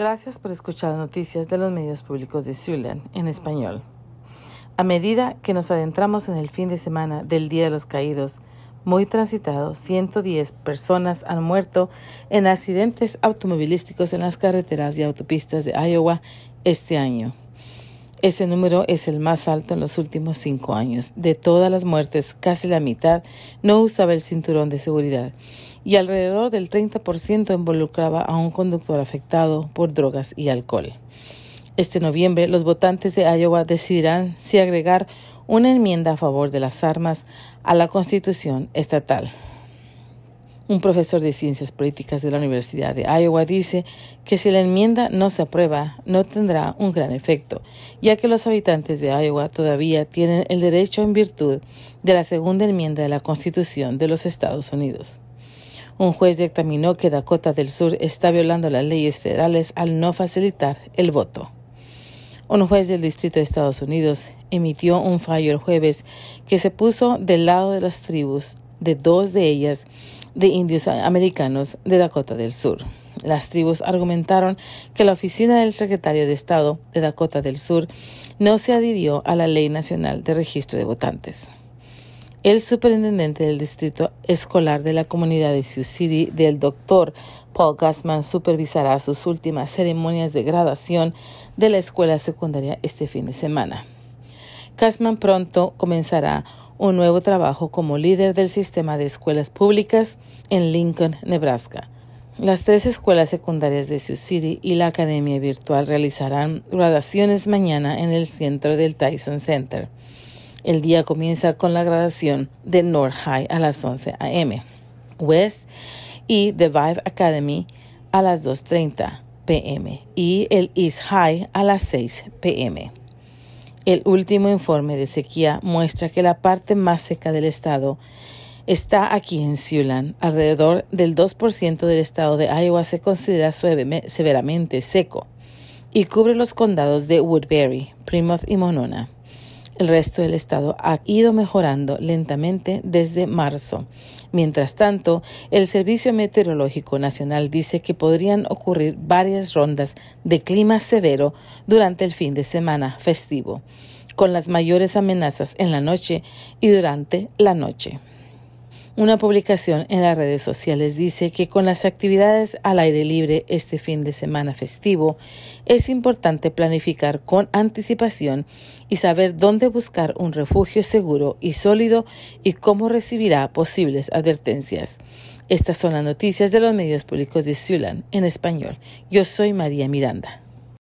Gracias por escuchar noticias de los medios públicos de Siouxland en español. A medida que nos adentramos en el fin de semana del Día de los Caídos, muy transitado, 110 personas han muerto en accidentes automovilísticos en las carreteras y autopistas de Iowa este año. Ese número es el más alto en los últimos cinco años. De todas las muertes, casi la mitad no usaba el cinturón de seguridad y alrededor del 30% involucraba a un conductor afectado por drogas y alcohol. Este noviembre, los votantes de Iowa decidirán si agregar una enmienda a favor de las armas a la Constitución estatal. Un profesor de ciencias políticas de la Universidad de Iowa dice que si la enmienda no se aprueba, no tendrá un gran efecto, ya que los habitantes de Iowa todavía tienen el derecho en virtud de la segunda enmienda de la Constitución de los Estados Unidos. Un juez dictaminó que Dakota del Sur está violando las leyes federales al no facilitar el voto. Un juez del Distrito de Estados Unidos emitió un fallo el jueves que se puso del lado de las tribus de dos de ellas de indios americanos de Dakota del Sur. Las tribus argumentaron que la oficina del secretario de Estado de Dakota del Sur no se adhirió a la Ley Nacional de Registro de Votantes. El superintendente del distrito escolar de la comunidad de Sioux City, del doctor Paul Gassman, supervisará sus últimas ceremonias de graduación de la escuela secundaria este fin de semana. Gassman pronto comenzará un nuevo trabajo como líder del sistema de escuelas públicas en Lincoln, Nebraska. Las tres escuelas secundarias de Sioux City y la Academia Virtual realizarán graduaciones mañana en el centro del Tyson Center. El día comienza con la graduación de North High a las 11 a.m., West y The Vive Academy a las 2.30 p.m. y el East High a las 6 p.m. El último informe de sequía muestra que la parte más seca del estado está aquí en Siouxland. Alrededor del 2% del estado de Iowa se considera severamente seco y cubre los condados de Woodbury, Plymouth y Monona. El resto del estado ha ido mejorando lentamente desde marzo. Mientras tanto, el Servicio Meteorológico Nacional dice que podrían ocurrir varias rondas de clima severo durante el fin de semana festivo, con las mayores amenazas en la noche y durante la noche. Una publicación en las redes sociales dice que con las actividades al aire libre este fin de semana festivo, es importante planificar con anticipación y saber dónde buscar un refugio seguro y sólido y cómo recibirá posibles advertencias. Estas son las noticias de los medios públicos de Siouxland en español. Yo soy María Miranda.